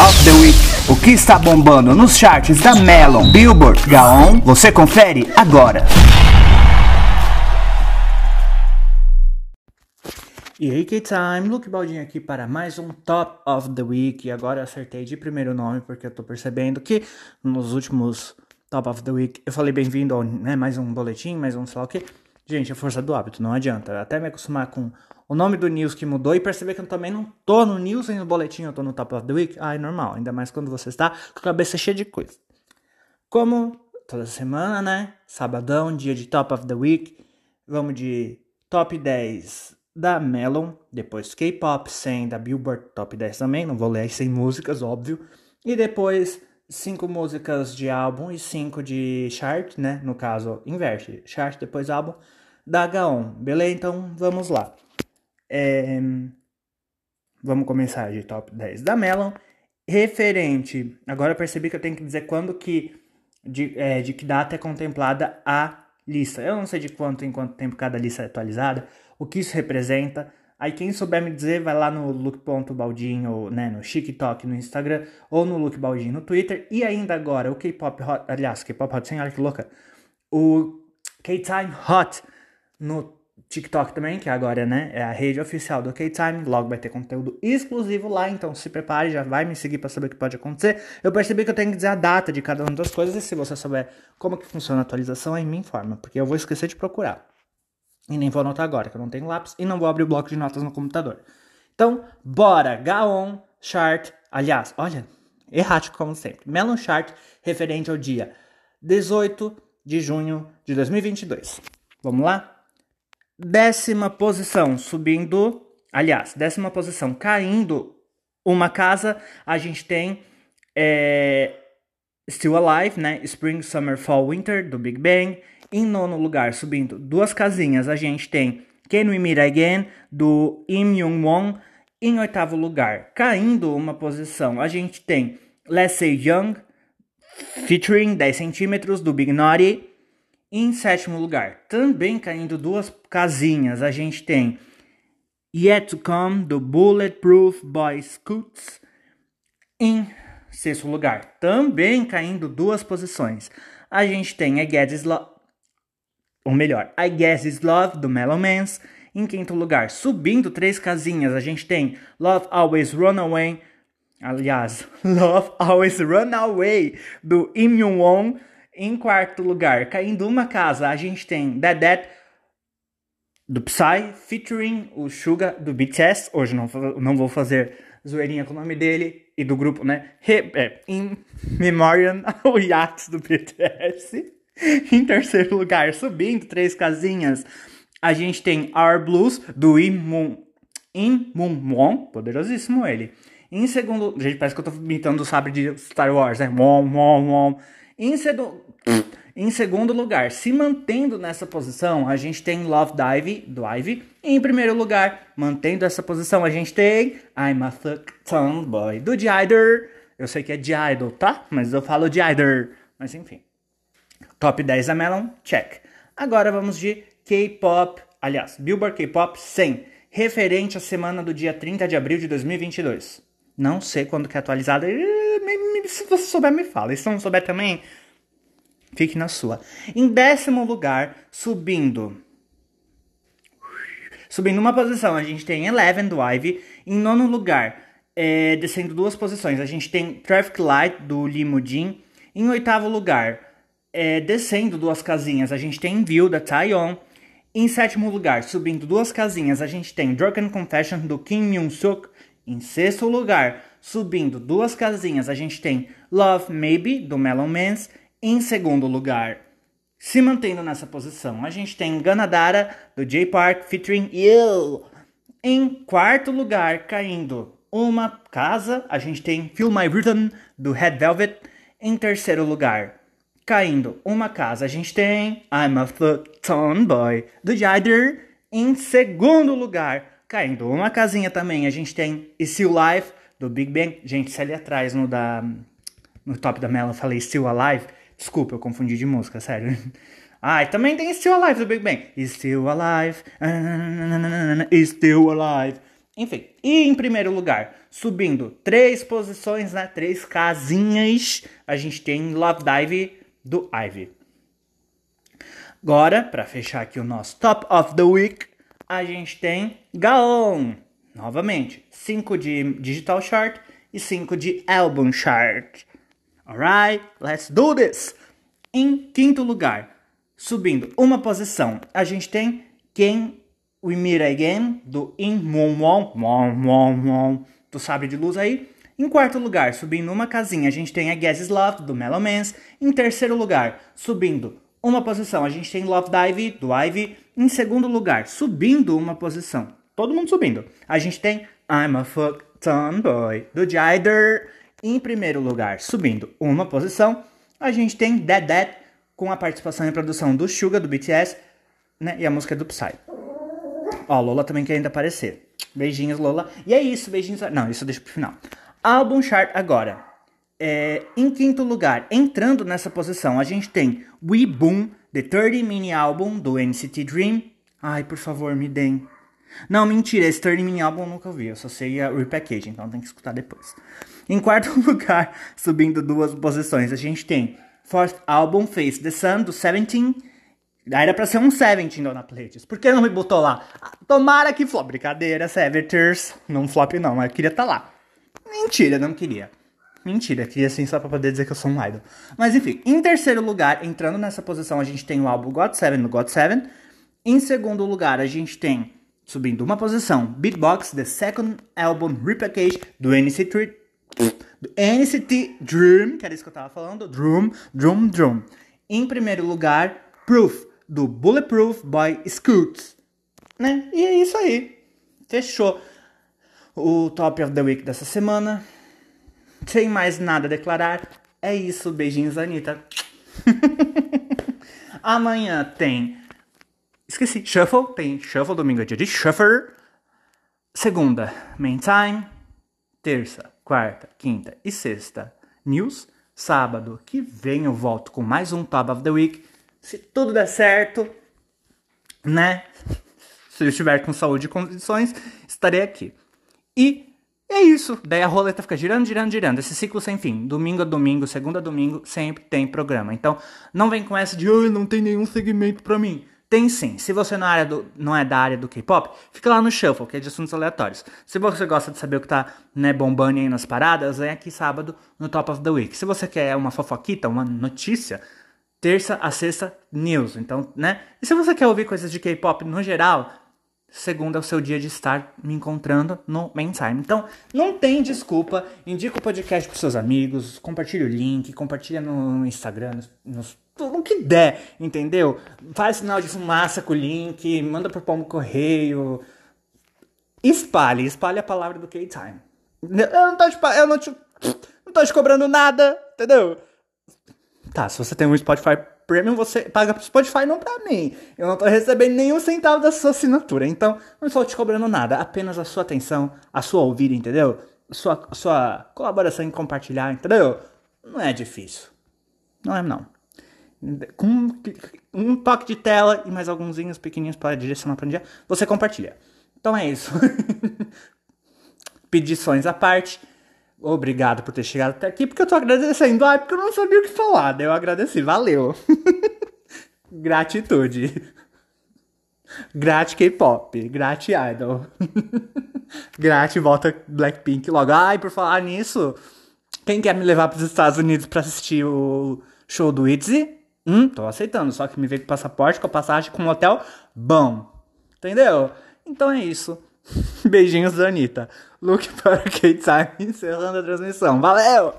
of the Week. O que está bombando nos charts da Melon, Billboard, Gaon, você confere agora. E aí, K-Time, Luke Baldinho aqui para mais um Top of the Week. E agora eu acertei de primeiro nome, porque eu tô percebendo que nos últimos Top of the Week eu falei bem-vindo ao né, mais um boletim, mais um sei lá o que. Gente, é força do hábito, não adianta. Até me acostumar com o nome do news que mudou e perceber que eu também não tô no news e no boletim, eu tô no Top of the Week. Ah, é normal, ainda mais quando você está com a cabeça cheia de coisa. Como toda semana, né? Sabadão, dia de Top of the Week. Vamos de Top 10 da Melon, depois K-pop 100 da Billboard Top 10 também, não vou ler as 100 músicas, óbvio. E depois 5 músicas de álbum e 5 de chart, né? No caso, inverte, chart depois álbum da Gaon, beleza? Então vamos lá. É... Vamos começar de top 10 da Melon. Referente, agora percebi que eu tenho que dizer quando que, de, é, de que data é contemplada a lista. Eu não sei de quanto em quanto tempo cada lista é atualizada, o que isso representa. Aí quem souber me dizer, vai lá no look.baldinho, né, no TikTok, no Instagram, ou no Look Baldinho no Twitter. E ainda agora, o K-Pop Hot, aliás, K-Pop Hot, sem olha que louca, o K-Time Hot no TikTok também, que agora, né, é a rede oficial do K-Time, logo vai ter conteúdo exclusivo lá, então se prepare, já vai me seguir para saber o que pode acontecer. Eu percebi que eu tenho que dizer a data de cada uma das coisas, e se você souber como que funciona a atualização, aí me informa, porque eu vou esquecer de procurar. E nem vou anotar agora, que eu não tenho lápis e não vou abrir o bloco de notas no computador. Então, bora! Gaon Chart, aliás, olha, errático como sempre. Melon Chart, referente ao dia 18 de junho de 2022. Vamos lá? Décima posição, subindo, aliás, décima posição, caindo uma casa, a gente tem é, Still Alive, né? Spring, Summer, Fall, Winter, do Big Bang. Em nono lugar, subindo duas casinhas, a gente tem Can We Meet Again, do Im Young Won. Em oitavo lugar, caindo uma posição, a gente tem Let's Say Young, featuring 10 centímetros, do Big Naughty. Em sétimo lugar, também caindo duas casinhas, a gente tem Yet to Come, do Bulletproof Boy Scouts. Em sexto lugar, também caindo duas posições, a gente tem I Guess Is Love, ou melhor, I Guess Love, do Mellow Mans. Em quinto lugar, subindo três casinhas, a gente tem Love Always Run Away, aliás, Love Always Run Away, do Im Yoon Won. Em quarto lugar, caindo uma casa, a gente tem Dead Dead do Psy, featuring o Suga do BTS. Hoje não, não vou fazer zoeirinha com o nome dele e do grupo, né? É, in Memoriam ao Yachts do BTS. em terceiro lugar, subindo três casinhas, a gente tem Our Blues do Imun Won, poderosíssimo ele. Em segundo, gente, parece que eu tô imitando o sabre de Star Wars, né? Won, won, won. Em, em segundo lugar, se mantendo nessa posição, a gente tem Love Dive, do Ivy. Em primeiro lugar, mantendo essa posição, a gente tem I'm a Fuck Tomboy, do Jider. Eu sei que é Jidol, tá? Mas eu falo Jider. Mas enfim. Top 10 da Melon, check. Agora vamos de K-Pop, aliás, Billboard K-Pop 100, referente à semana do dia 30 de abril de 2022. Não sei quando que é atualizada se você souber, me fala. E se não souber também, fique na sua. Em décimo lugar, subindo. Subindo uma posição, a gente tem Eleven do Ivy. Em nono lugar, é, descendo duas posições, a gente tem Traffic Light do Limudin. Em oitavo lugar, é, descendo duas casinhas, a gente tem View da Taeyeon. Em sétimo lugar, subindo duas casinhas, a gente tem Drunken Confession do Kim Myung-suk. Em sexto lugar, Subindo duas casinhas, a gente tem Love Maybe, do Melon Mans. Em segundo lugar, se mantendo nessa posição, a gente tem Ganadara, do J Park, featuring You. Em quarto lugar, caindo uma casa, a gente tem Feel My Rhythm, do Red Velvet. Em terceiro lugar, caindo uma casa, a gente tem I'm a Futon Boy, do Jider. Em segundo lugar, caindo uma casinha também, a gente tem You Life, do Big Bang. Gente, se ali atrás no, da, no top da Mela eu falei Still Alive, desculpa, eu confundi de música, sério. Ah, e também tem Still Alive do Big Bang. Still Alive, still Alive. Enfim, e em primeiro lugar, subindo três posições, né? Três casinhas, a gente tem Love Dive do Ivy. Agora, para fechar aqui o nosso Top of the Week, a gente tem Gaon. Novamente, 5 de Digital Chart e 5 de Album Chart. Alright, let's do this! Em quinto lugar, subindo uma posição, a gente tem Quem We Meet Again, do In Won Won, Won Won Won, do Sabre de Luz aí. Em quarto lugar, subindo uma casinha, a gente tem a Guess Is Love, do Mellow Mans. Em terceiro lugar, subindo uma posição, a gente tem Love Dive, do Ivy. Em segundo lugar, subindo uma posição, todo mundo subindo, a gente tem I'm a Fuck Tomboy, do Jider. Em primeiro lugar, subindo uma posição, a gente tem Dead Dead, com a participação e produção do Suga, do BTS, né, e a música do Psy. Ó, Lola também quer ainda aparecer. Beijinhos, Lola. E é isso, beijinhos. Não, isso deixa pro final. Álbum chart agora. É, em quinto lugar, entrando nessa posição, a gente tem We Boom, The 30 Mini Album do NCT Dream. Ai, por favor, me deem. Não, mentira, esse 30 Mini Album eu nunca ouvi, eu só sei a repackaging, então tem que escutar depois. Em quarto lugar, subindo duas posições, a gente tem Fourth Album, Face the Sun, do 17 era pra ser um 17 Dona Pleites. Por que não me botou lá? Tomara que flop. Brincadeira, Seventers. Não flop não, mas eu queria estar tá lá. Mentira, não queria. Mentira, queria sim só pra poder dizer que eu sou um idol. Mas enfim, em terceiro lugar, entrando nessa posição, a gente tem o álbum God 7 no God 7. Em segundo lugar, a gente tem, subindo uma posição, Beatbox, The Second Album Repackage do NCT, do NCT Dream, que era isso que eu tava falando, Drum, Drum, Drum. Em primeiro lugar, Proof, do Bulletproof Boy Scoots. Né? E é isso aí. Fechou o Top of the Week dessa semana. Sem mais nada a declarar. É isso. Beijinhos, Anitta. Amanhã tem. Esqueci. Shuffle. Tem Shuffle. Domingo é dia de Shuffle. Segunda, Main Time. Terça, quarta, quinta e sexta, News. Sábado que vem eu volto com mais um Top of the Week se tudo der certo, né? Se eu estiver com saúde e condições, estarei aqui. E é isso. Daí a roleta fica girando, girando, girando. Esse ciclo sem fim. Domingo a domingo, segunda a domingo, sempre tem programa. Então, não vem com essa de, oh, não tem nenhum segmento pra mim. Tem sim. Se você não é, do, não é da área do K-pop, fica lá no Shuffle, que é de assuntos aleatórios. Se você gosta de saber o que tá né, bombando aí nas paradas, vem aqui sábado no Top of the Week. Se você quer uma fofoquita, uma notícia, terça a sexta news. Então, né? E se você quer ouvir coisas de K-pop no geral, segunda é o seu dia de estar me encontrando no Time. Então, não tem desculpa. Indica o podcast pros seus amigos, compartilha o link, compartilha no Instagram, nos, no que der, entendeu? Faz sinal de fumaça com o link, manda pro pombo correio. Espalhe, espalhe a palavra do K-Time. Eu não tô te, eu não te, não tô te cobrando nada, entendeu? Tá, se você tem um Spotify Premium, você paga pro Spotify, não pra mim. Eu não tô recebendo nenhum centavo da sua assinatura. Então, não estou te cobrando nada. Apenas a sua atenção, a sua ouvida, entendeu? A sua, a sua colaboração em compartilhar, entendeu? Não é difícil. Não é, não. Com um toque de tela e mais alguns pequenininhos para direcionar para dia, você compartilha. Então é isso. Pedições à parte. Obrigado por ter chegado até aqui, porque eu tô agradecendo. Ah, porque eu não sabia o que falar. Daí eu agradeci. Valeu. Gratitude. Grat K-pop. Grat Idol. Grat volta Blackpink logo. Ai, por falar nisso, quem quer me levar pros Estados Unidos pra assistir o show do ITZY? Hum, tô aceitando. Só que me veio com passaporte, com passagem, com um hotel bom. Entendeu? Então é isso. Beijinhos da Anitta. Look para o K-Time encerrando a transmissão. Valeu!